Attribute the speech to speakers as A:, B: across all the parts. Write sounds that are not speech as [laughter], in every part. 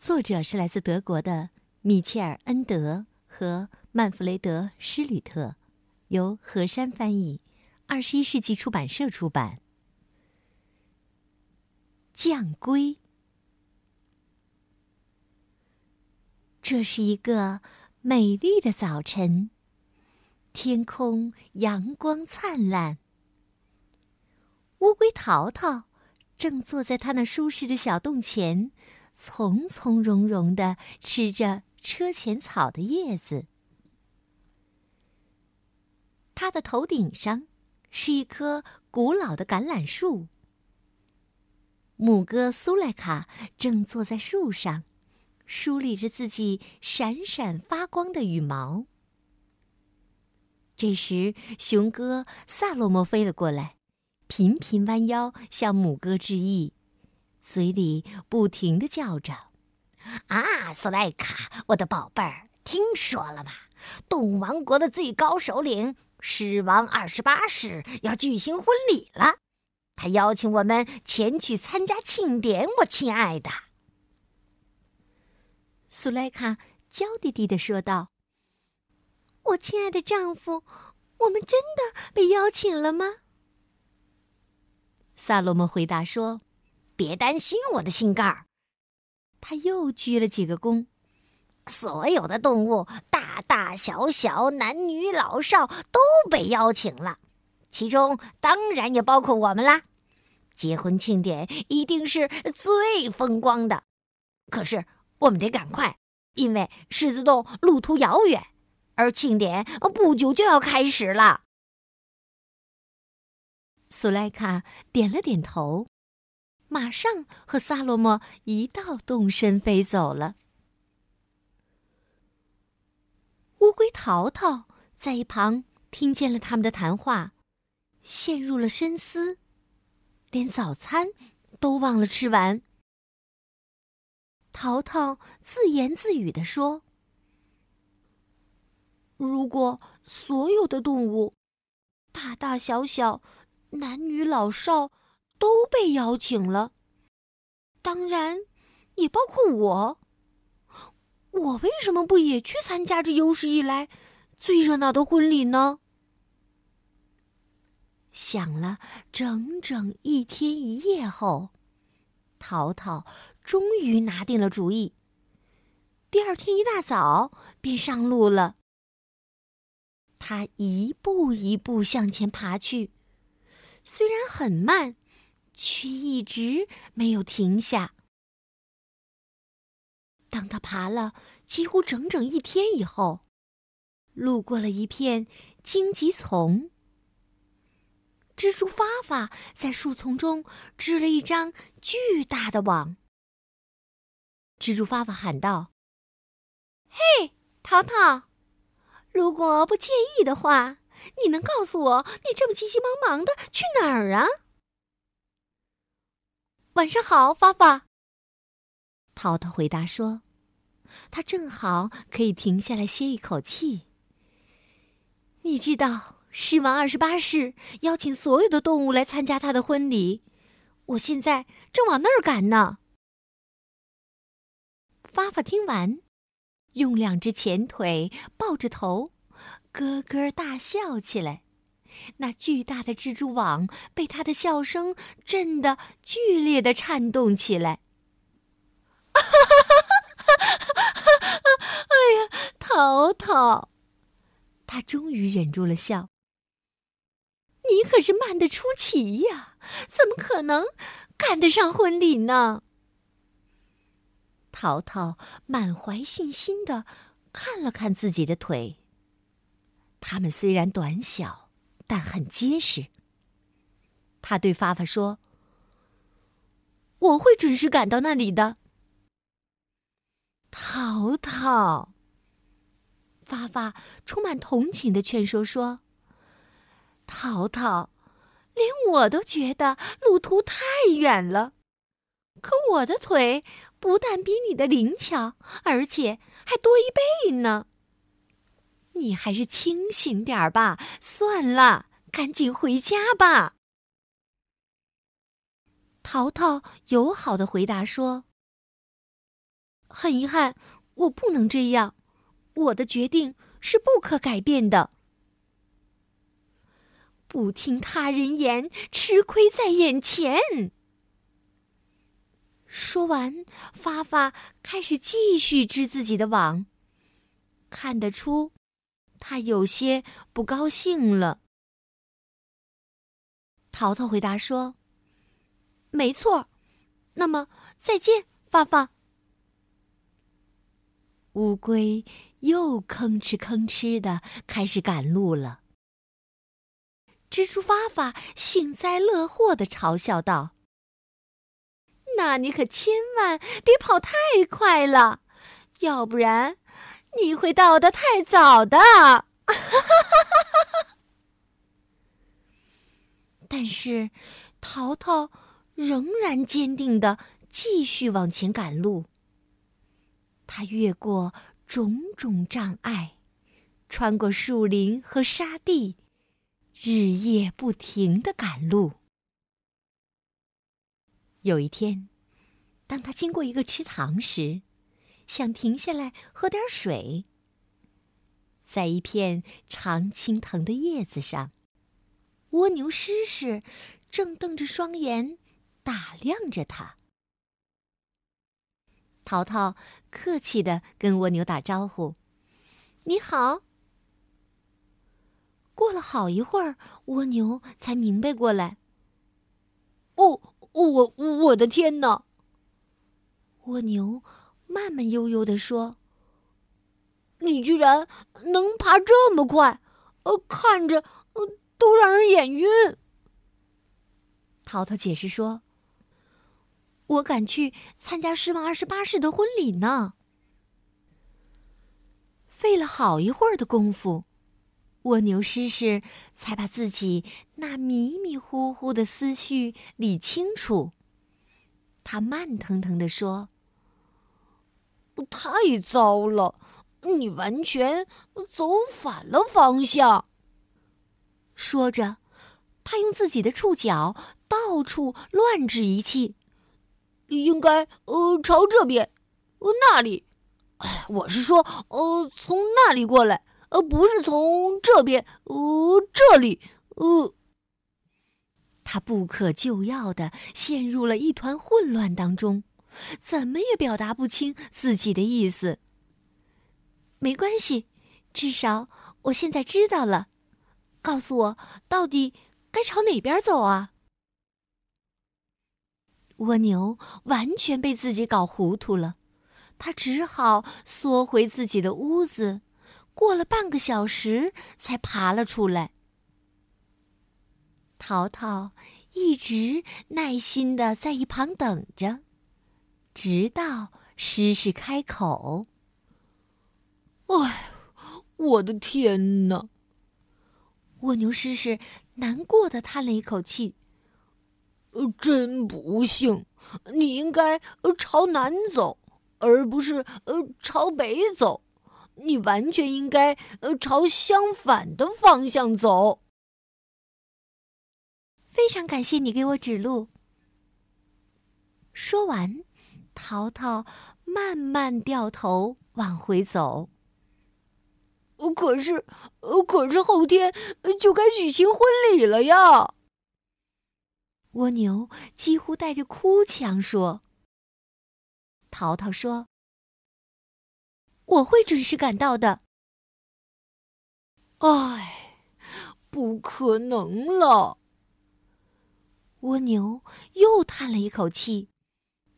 A: 作者是来自德国的米切尔·恩德和曼弗雷德·施吕特，由何山翻译，二十一世纪出版社出版。酱龟。这是一个美丽的早晨，天空阳光灿烂。乌龟淘淘正坐在他那舒适的小洞前。从从容容的吃着车前草的叶子，他的头顶上是一棵古老的橄榄树。母鸽苏莱卡正坐在树上，梳理着自己闪闪发光的羽毛。这时，雄鸽萨洛莫飞了过来，频频弯腰向母鸽致意。嘴里不停的叫着：“
B: 啊，苏莱卡，我的宝贝儿，听说了吗？动物王国的最高首领狮王二十八世要举行婚礼了，他邀请我们前去参加庆典。我亲爱的，
A: 苏莱卡娇滴滴的说道：“我亲爱的丈夫，我们真的被邀请了吗？”萨罗莫回答说。
B: 别担心，我的心肝儿。
A: 他又鞠了几个躬。
B: 所有的动物，大大小小、男女老少，都被邀请了，其中当然也包括我们啦。结婚庆典一定是最风光的。可是我们得赶快，因为狮子洞路途遥远，而庆典不久就要开始了。
A: 苏莱卡点了点头。马上和萨洛莫一道动身飞走了。乌龟淘淘在一旁听见了他们的谈话，陷入了深思，连早餐都忘了吃完。淘淘自言自语地说：“如果所有的动物，大大小小，男女老少，都被邀请了，当然也包括我。我为什么不也去参加这有史以来最热闹的婚礼呢？想了整整一天一夜后，淘淘终于拿定了主意。第二天一大早便上路了。他一步一步向前爬去，虽然很慢。却一直没有停下。当他爬了几乎整整一天以后，路过了一片荆棘丛，蜘蛛发发在树丛中织了一张巨大的网。蜘蛛发发喊道：“嘿，淘淘，如果不介意的话，你能告诉我你这么急急忙忙的去哪儿啊？”晚上好，发发。淘淘回答说：“他正好可以停下来歇一口气。你知道，狮王二十八世邀请所有的动物来参加他的婚礼，我现在正往那儿赶呢。”发发听完，用两只前腿抱着头，咯咯大笑起来。那巨大的蜘蛛网被他的笑声震得剧烈的颤动起来。哈哈哈哈哈哎呀，淘淘，他终于忍住了笑。你可是慢得出奇呀，怎么可能赶得上婚礼呢？淘淘满怀信心的看了看自己的腿，它们虽然短小。但很结实。他对发发说：“我会准时赶到那里的。”淘淘，发发充满同情的劝说说：“淘淘，连我都觉得路途太远了，可我的腿不但比你的灵巧，而且还多一倍呢。你还是清醒点儿吧。算了，赶紧回家吧。”淘淘友好的回答说。很遗憾，我不能这样。我的决定是不可改变的。不听他人言，吃亏在眼前。说完，发发开始继续织自己的网。看得出，他有些不高兴了。淘淘回答说：“没错。”那么，再见，发发。乌龟又吭哧吭哧的开始赶路了。蜘蛛发发幸灾乐祸的嘲笑道：“那你可千万别跑太快了，要不然你会到的太早的。[laughs] ”但是，淘淘仍然坚定的继续往前赶路。他越过种种障碍，穿过树林和沙地，日夜不停的赶路。有一天，当他经过一个池塘时，想停下来喝点水。在一片常青藤的叶子上，蜗牛诗诗正瞪着双眼打量着他。淘淘客气的跟蜗牛打招呼：“你好。”过了好一会儿，蜗牛才明白过来。“哦，我我的天哪！”蜗牛慢慢悠悠地说：“你居然能爬这么快，呃，看着呃都让人眼晕。”淘淘解释说。我赶去参加失望二十八世的婚礼呢。费了好一会儿的功夫，蜗牛诗诗才把自己那迷迷糊糊的思绪理清楚。他慢腾腾地说：“太糟了，你完全走反了方向。”说着，他用自己的触角到处乱指一气。应该呃朝这边，呃那里，我是说呃从那里过来，呃不是从这边，呃这里，呃。他不可救药的陷入了一团混乱当中，怎么也表达不清自己的意思。没关系，至少我现在知道了。告诉我，到底该朝哪边走啊？蜗牛完全被自己搞糊涂了，它只好缩回自己的屋子，过了半个小时才爬了出来。淘淘一直耐心的在一旁等着，直到诗诗开口：“哎，我的天哪！”蜗牛诗诗难过的叹了一口气。呃，真不幸！你应该朝南走，而不是呃朝北走。你完全应该呃朝相反的方向走。非常感谢你给我指路。说完，淘淘慢慢掉头往回走。可是，可是后天就该举行婚礼了呀。蜗牛几乎带着哭腔说：“淘淘说，我会准时赶到的。”哎，不可能了！蜗牛又叹了一口气，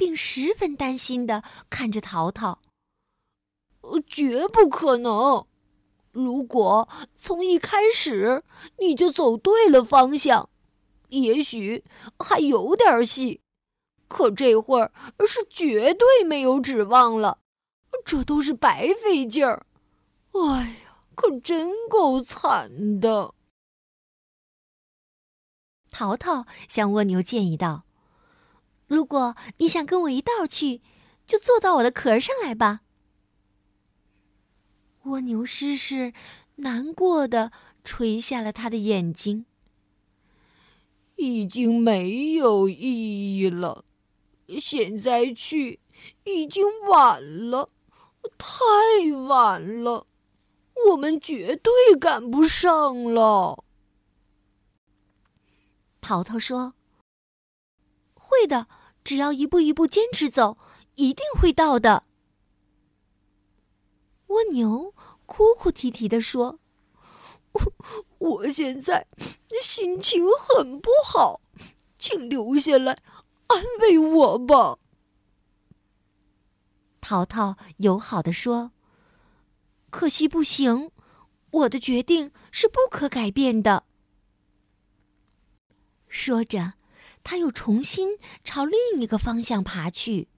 A: 并十分担心的看着淘淘：“绝不可能！如果从一开始你就走对了方向。”也许还有点戏，可这会儿是绝对没有指望了，这都是白费劲儿。哎呀，可真够惨的。淘淘向蜗牛建议道：“如果你想跟我一道去，就坐到我的壳上来吧。”蜗牛诗诗难过的垂下了他的眼睛。已经没有意义了，现在去已经晚了，太晚了，我们绝对赶不上了。淘淘说：“会的，只要一步一步坚持走，一定会到的。”蜗牛哭哭啼啼地说：“我 [laughs] 我现在心情很不好，请留下来安慰我吧。”淘淘友好的说：“可惜不行，我的决定是不可改变的。”说着，他又重新朝另一个方向爬去。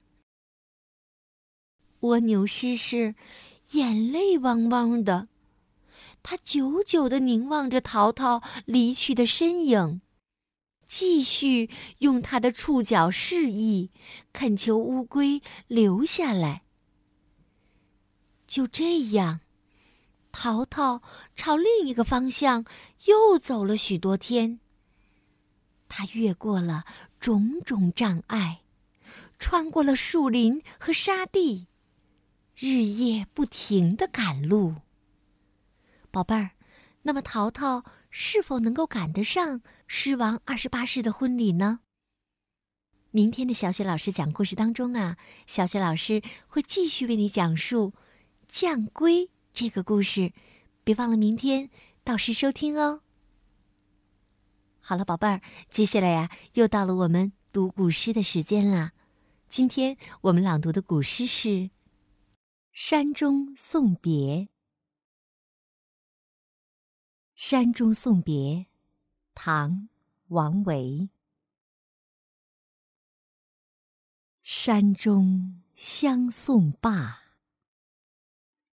A: 蜗牛诗诗眼泪汪汪的，他久久的凝望着淘淘离去的身影，继续用他的触角示意，恳求乌龟留下来。就这样，淘淘朝另一个方向又走了许多天。他越过了种种障碍，穿过了树林和沙地，日夜不停的赶路。宝贝儿，那么淘淘是否能够赶得上狮王二十八世的婚礼呢？明天的小雪老师讲故事当中啊，小雪老师会继续为你讲述降龟这个故事，别忘了明天到时收听哦。好了，宝贝儿，接下来呀，又到了我们读古诗的时间啦。今天我们朗读的古诗是《山中送别》。《山中送别》，唐·王维。山中相送罢，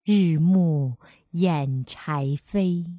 A: 日暮掩柴扉。